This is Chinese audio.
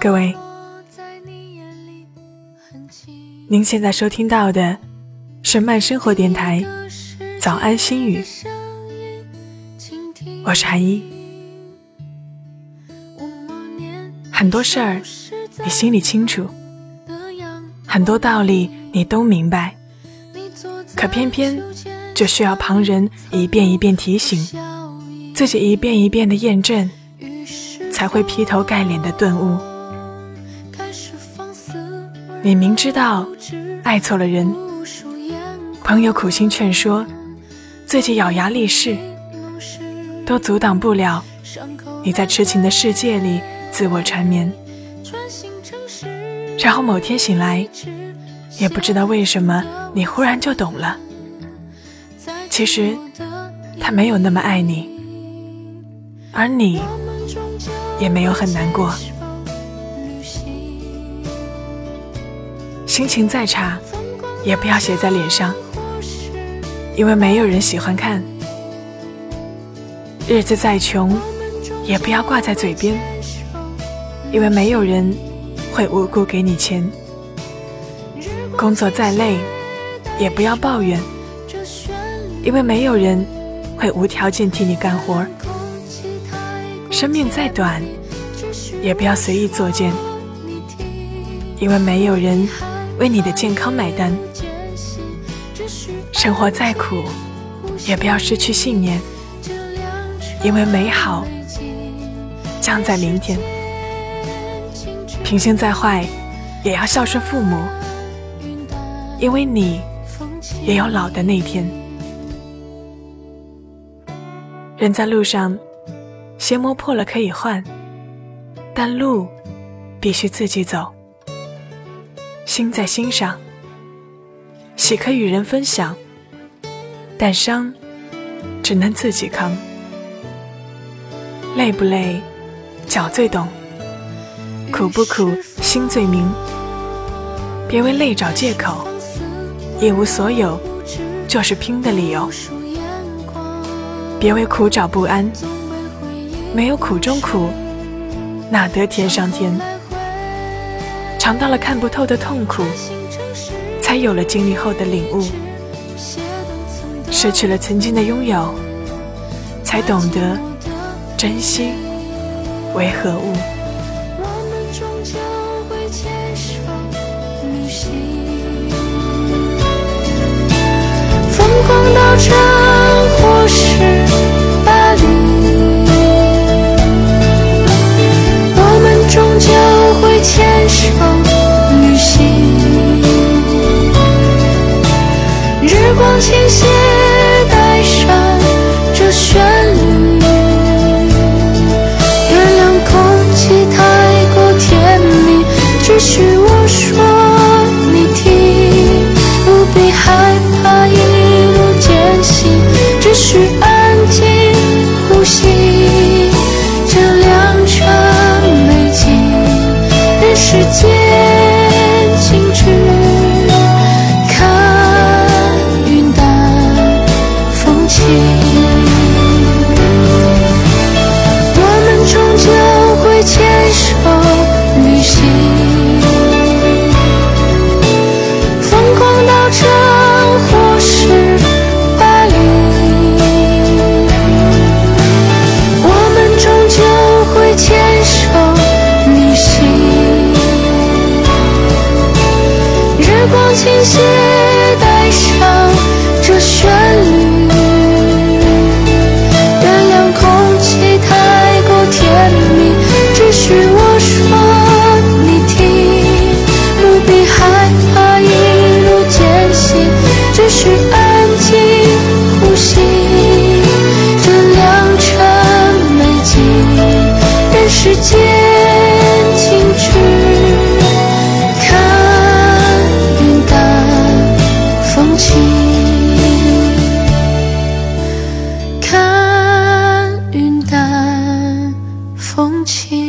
各位，您现在收听到的是慢生活电台《早安心语》，我是韩一。很多事儿你心里清楚，很多道理你都明白，可偏偏就需要旁人一遍一遍提醒，自己一遍一遍的验证，才会劈头盖脸的顿悟。你明知道爱错了人，朋友苦心劝说，自己咬牙立誓，都阻挡不了你在痴情的世界里。自我缠绵，然后某天醒来，也不知道为什么，你忽然就懂了。其实他没有那么爱你，而你也没有很难过。心情再差，也不要写在脸上，因为没有人喜欢看。日子再穷，也不要挂在嘴边。因为没有人会无故给你钱，工作再累也不要抱怨，因为没有人会无条件替你干活。生命再短也不要随意作践，因为没有人为你的健康买单。生活再苦也不要失去信念，因为美好将在明天。品性再坏，也要孝顺父母，因为你也有老的那天。人在路上，鞋磨破了可以换，但路必须自己走。心在心上，喜可与人分享，但伤只能自己扛。累不累，脚最懂。苦不苦，心最明。别为累找借口，一无所有就是拼的理由。别为苦找不安，没有苦中苦，哪得天上天？尝到了看不透的痛苦，才有了经历后的领悟。失去了曾经的拥有，才懂得珍惜为何物。乘或倾携带上这旋律。风轻